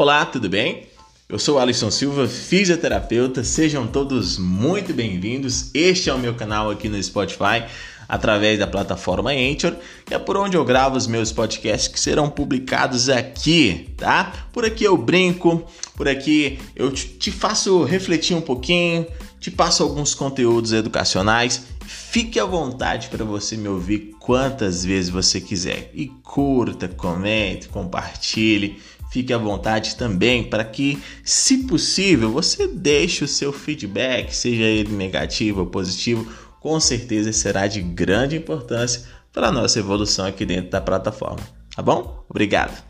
Olá, tudo bem? Eu sou Alisson Silva, fisioterapeuta. Sejam todos muito bem-vindos. Este é o meu canal aqui no Spotify, através da plataforma Anchor, que é por onde eu gravo os meus podcasts que serão publicados aqui, tá? Por aqui eu brinco, por aqui eu te faço refletir um pouquinho, te passo alguns conteúdos educacionais. Fique à vontade para você me ouvir quantas vezes você quiser. E curta, comente, compartilhe Fique à vontade também para que, se possível, você deixe o seu feedback, seja ele negativo ou positivo, com certeza será de grande importância para a nossa evolução aqui dentro da plataforma. Tá bom? Obrigado!